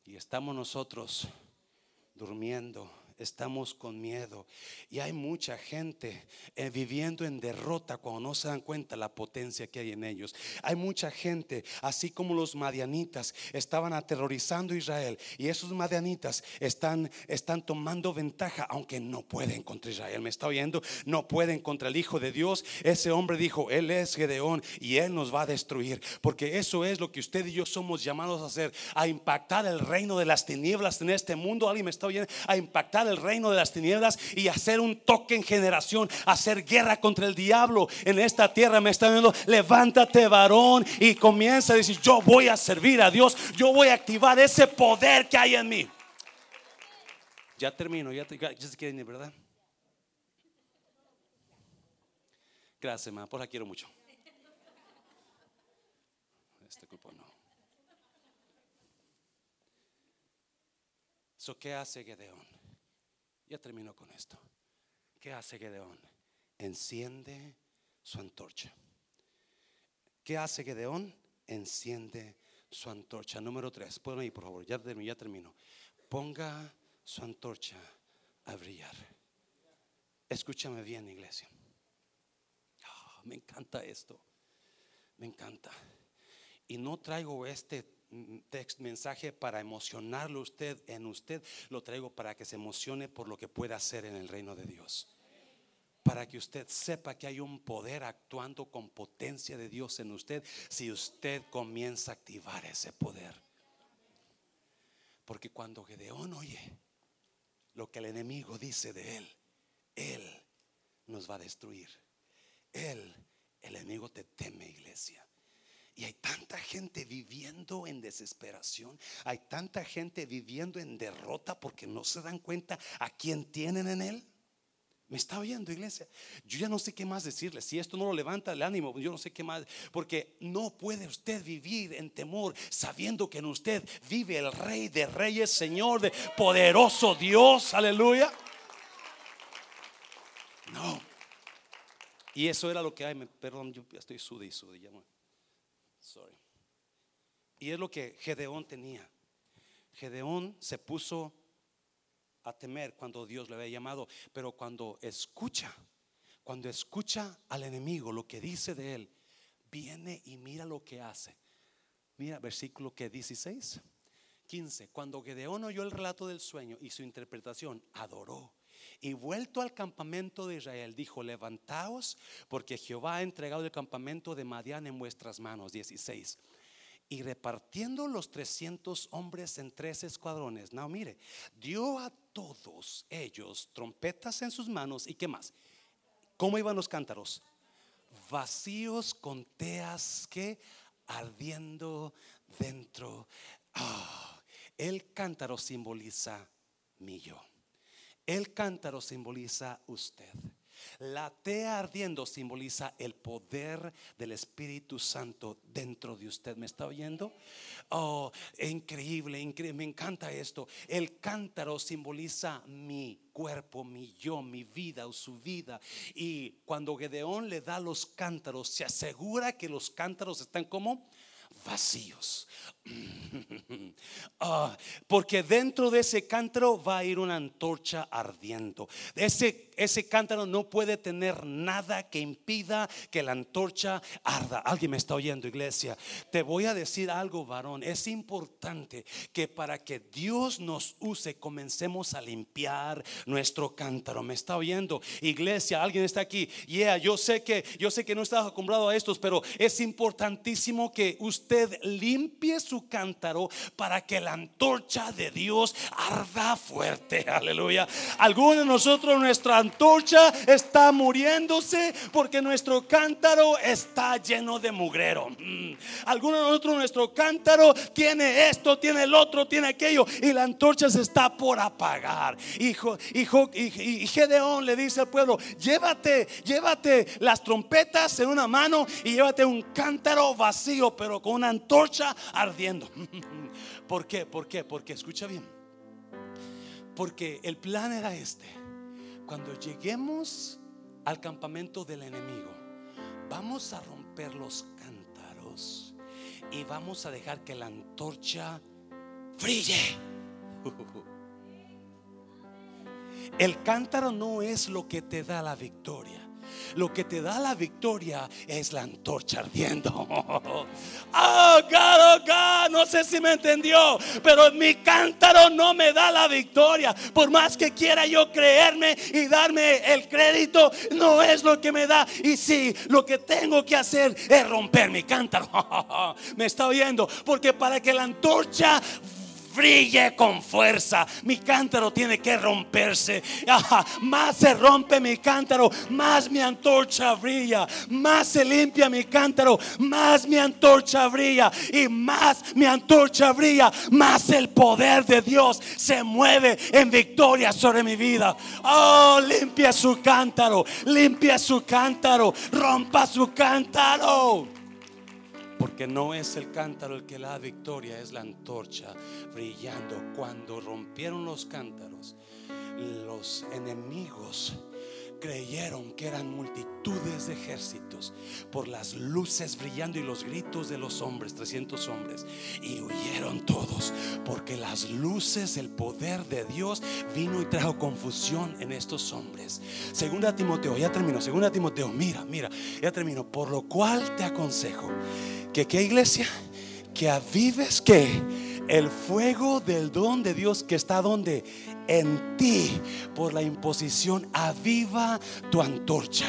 Y estamos nosotros durmiendo estamos con miedo. Y hay mucha gente eh, viviendo en derrota cuando no se dan cuenta la potencia que hay en ellos. Hay mucha gente, así como los madianitas estaban aterrorizando Israel. Y esos madianitas están, están tomando ventaja, aunque no pueden contra Israel. ¿Me está oyendo? No pueden contra el Hijo de Dios. Ese hombre dijo, Él es Gedeón y Él nos va a destruir. Porque eso es lo que usted y yo somos llamados a hacer. A impactar el reino de las tinieblas en este mundo. Alguien me está oyendo. A impactar el reino de las tinieblas y hacer un toque en generación, hacer guerra contra el diablo en esta tierra. Me está viendo, levántate varón y comienza a decir, yo voy a servir a Dios, yo voy a activar ese poder que hay en mí. Ya termino, ya, te, se quieren ¿verdad? Gracias, ma, por la quiero mucho. Este grupo no. So, ¿Qué hace Gedeón? Ya termino con esto. ¿Qué hace Gedeón? Enciende su antorcha. ¿Qué hace Gedeón? Enciende su antorcha. Número tres. Pueden ir, por favor. Ya termino, ya termino. Ponga su antorcha a brillar. Escúchame bien, iglesia. me encanta esto. Me encanta. Y no traigo este text, mensaje para emocionarlo usted en usted. Lo traigo para que se emocione por lo que pueda hacer en el reino de Dios. Para que usted sepa que hay un poder actuando con potencia de Dios en usted si usted comienza a activar ese poder. Porque cuando Gedeón oye lo que el enemigo dice de él, él nos va a destruir. Él, el enemigo te teme, iglesia. Y hay tanta gente viviendo en desesperación. Hay tanta gente viviendo en derrota porque no se dan cuenta a quién tienen en él. ¿Me está oyendo, iglesia? Yo ya no sé qué más decirle. Si esto no lo levanta el ánimo, yo no sé qué más. Porque no puede usted vivir en temor sabiendo que en usted vive el Rey de Reyes, Señor de poderoso Dios. Aleluya. No. Y eso era lo que hay. Perdón, yo estoy sude y sude. Sorry. Y es lo que Gedeón tenía. Gedeón se puso a temer cuando Dios le había llamado, pero cuando escucha, cuando escucha al enemigo lo que dice de él, viene y mira lo que hace. Mira versículo que 16, 15. Cuando Gedeón oyó el relato del sueño y su interpretación, adoró. Y vuelto al campamento de Israel, dijo, levantaos, porque Jehová ha entregado el campamento de Madián en vuestras manos. 16 y repartiendo los 300 hombres en tres escuadrones. No, mire, dio a todos ellos trompetas en sus manos y qué más. ¿Cómo iban los cántaros? Vacíos con teas que ardiendo dentro. Ah, el cántaro simboliza mi yo. El cántaro simboliza usted. La tea ardiendo simboliza el poder del Espíritu Santo dentro de usted. ¿Me está oyendo? Oh, increíble, increíble. Me encanta esto. El cántaro simboliza mi cuerpo, mi yo, mi vida o su vida. Y cuando Gedeón le da los cántaros, se asegura que los cántaros están como vacíos. Ah, porque dentro de ese cántaro va a ir una antorcha ardiendo. Ese, ese cántaro no puede tener nada que impida que la antorcha arda. Alguien me está oyendo, iglesia. Te voy a decir algo, varón. Es importante que para que Dios nos use, comencemos a limpiar nuestro cántaro. ¿Me está oyendo? Iglesia, alguien está aquí. Yeah, yo sé que yo sé que no estás acostumbrado a estos, pero es importantísimo que usted limpie su cántaro para que la antorcha de Dios arda fuerte. Aleluya. Algunos de nosotros, nuestra antorcha está muriéndose porque nuestro cántaro está lleno de mugrero. Mm. Algunos de nosotros, nuestro cántaro tiene esto, tiene el otro, tiene aquello y la antorcha se está por apagar. Hijo, hijo, y Gedeón le dice al pueblo: Llévate, llévate las trompetas en una mano y llévate un cántaro vacío, pero con una antorcha ardiendo. ¿Por qué? ¿Por qué? Porque escucha bien. Porque el plan era este. Cuando lleguemos al campamento del enemigo, vamos a romper los cántaros y vamos a dejar que la antorcha brille. El cántaro no es lo que te da la victoria. Lo que te da la victoria es la antorcha ardiendo. Oh, God, oh, God, no sé si me entendió, pero mi cántaro no me da la victoria. Por más que quiera yo creerme y darme el crédito, no es lo que me da. Y si lo que tengo que hacer es romper mi cántaro. me está oyendo, porque para que la antorcha brille con fuerza. Mi cántaro tiene que romperse. más se rompe mi cántaro, más mi antorcha brilla. Más se limpia mi cántaro, más mi antorcha brilla. Y más mi antorcha brilla, más el poder de Dios se mueve en victoria sobre mi vida. Oh, limpia su cántaro, limpia su cántaro, rompa su cántaro. Porque no es el cántaro el que la victoria, es la antorcha brillando. Cuando rompieron los cántaros, los enemigos creyeron que eran multitudes de ejércitos por las luces brillando y los gritos de los hombres, 300 hombres, y huyeron todos porque las luces, el poder de Dios vino y trajo confusión en estos hombres. Segunda Timoteo, ya terminó, segunda Timoteo, mira, mira, ya terminó, por lo cual te aconsejo que qué iglesia, que avives que el fuego del don de Dios que está donde en ti por la imposición. Aviva tu antorcha.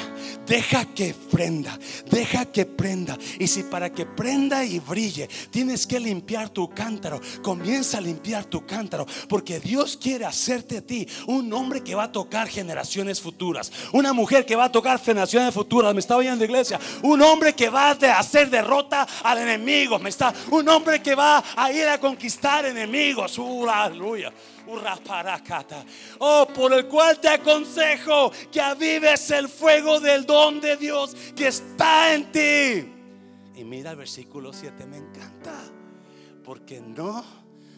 Deja que prenda. Deja que prenda. Y si para que prenda y brille tienes que limpiar tu cántaro, comienza a limpiar tu cántaro. Porque Dios quiere hacerte a ti un hombre que va a tocar generaciones futuras. Una mujer que va a tocar generaciones futuras. Me está oyendo iglesia. Un hombre que va a hacer derrota al enemigo. Me está. Un hombre que va a ir a conquistar enemigos. Uh, aleluya. Oh, por el cual te aconsejo que avives el fuego del don de Dios que está en ti. Y mira el versículo 7, me encanta. Porque no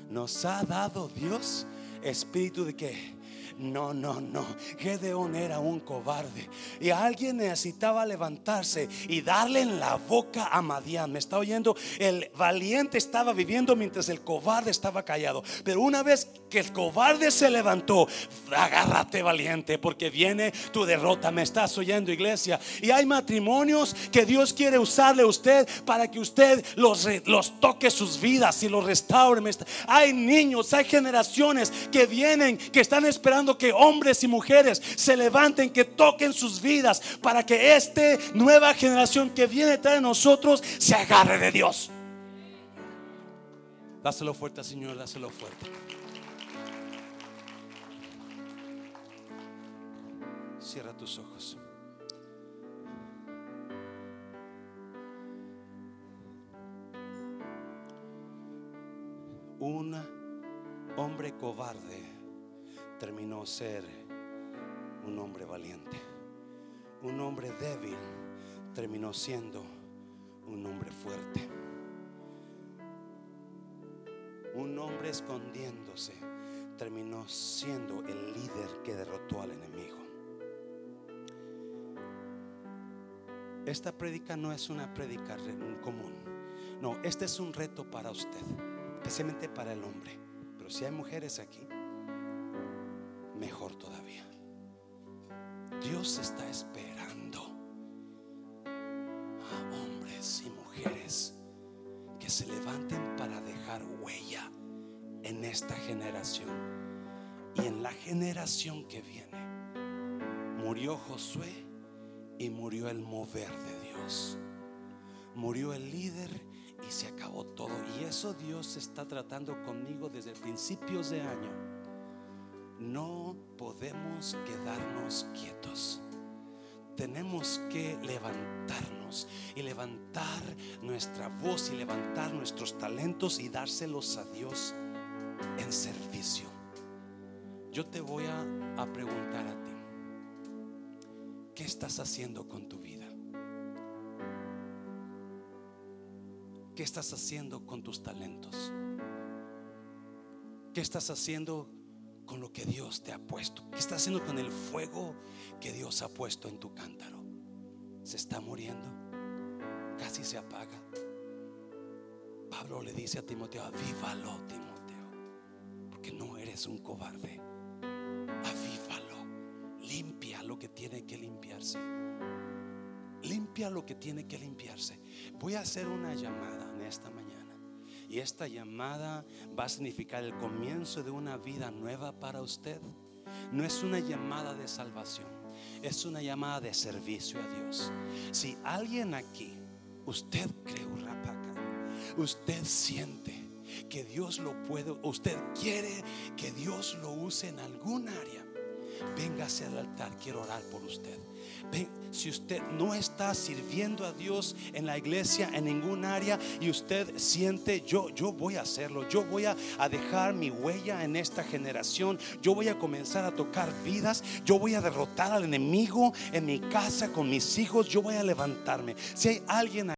nos ha dado Dios espíritu de que no, no, no. Gedeón era un cobarde. Y alguien necesitaba levantarse y darle en la boca a Madián. ¿Me está oyendo? El valiente estaba viviendo mientras el cobarde estaba callado. Pero una vez que el cobarde se levantó, agárrate valiente porque viene tu derrota. ¿Me estás oyendo, iglesia? Y hay matrimonios que Dios quiere usarle a usted para que usted los, los toque sus vidas y los restaure. Hay niños, hay generaciones que vienen, que están esperando que hombres y mujeres se levanten, que toquen sus vidas para que esta nueva generación que viene detrás de nosotros se agarre de Dios. Dáselo fuerte, Señor, dáselo fuerte. Cierra tus ojos. Un hombre cobarde terminó ser un hombre valiente. Un hombre débil terminó siendo un hombre fuerte. Un hombre escondiéndose terminó siendo el líder que derrotó al enemigo. Esta prédica no es una prédica común. No, este es un reto para usted, especialmente para el hombre. Pero si hay mujeres aquí, mejor todavía. Dios está esperando a hombres y mujeres que se levanten para dejar huella en esta generación y en la generación que viene. Murió Josué y murió el mover de Dios. Murió el líder y se acabó todo. Y eso Dios está tratando conmigo desde principios de año no podemos quedarnos quietos. Tenemos que levantarnos y levantar nuestra voz y levantar nuestros talentos y dárselos a Dios en servicio. Yo te voy a, preguntar a ti, ¿qué estás haciendo con tu vida? ¿Qué estás haciendo con tus talentos? ¿Qué estás haciendo con lo que Dios te ha puesto? ¿Qué estás haciendo con el fuego que Dios ha puesto en tu cántaro? ¿Se está muriendo? ¿Casi se apaga? Pablo le dice a Timoteo, avívalo Timoteo, porque no eres un cobarde. Avívalo, limpia lo que tiene que limpiarse. Limpia lo que tiene que limpiarse. Voy a hacer una llamada en esta mañana. Y esta llamada va a significar el comienzo de una vida nueva para usted. No es una llamada de salvación, es una llamada de servicio a Dios. Si alguien aquí, usted cree, usted siente que Dios lo puede, usted quiere que Dios lo use en algún área, véngase al altar, quiero orar por usted. Ven, si usted no está sirviendo a Dios en la iglesia en ningún área y usted siente, yo, yo voy a hacerlo, yo voy a, a dejar mi huella en esta generación, yo voy a comenzar a tocar vidas, yo voy a derrotar al enemigo en mi casa con mis hijos, yo voy a levantarme. Si hay alguien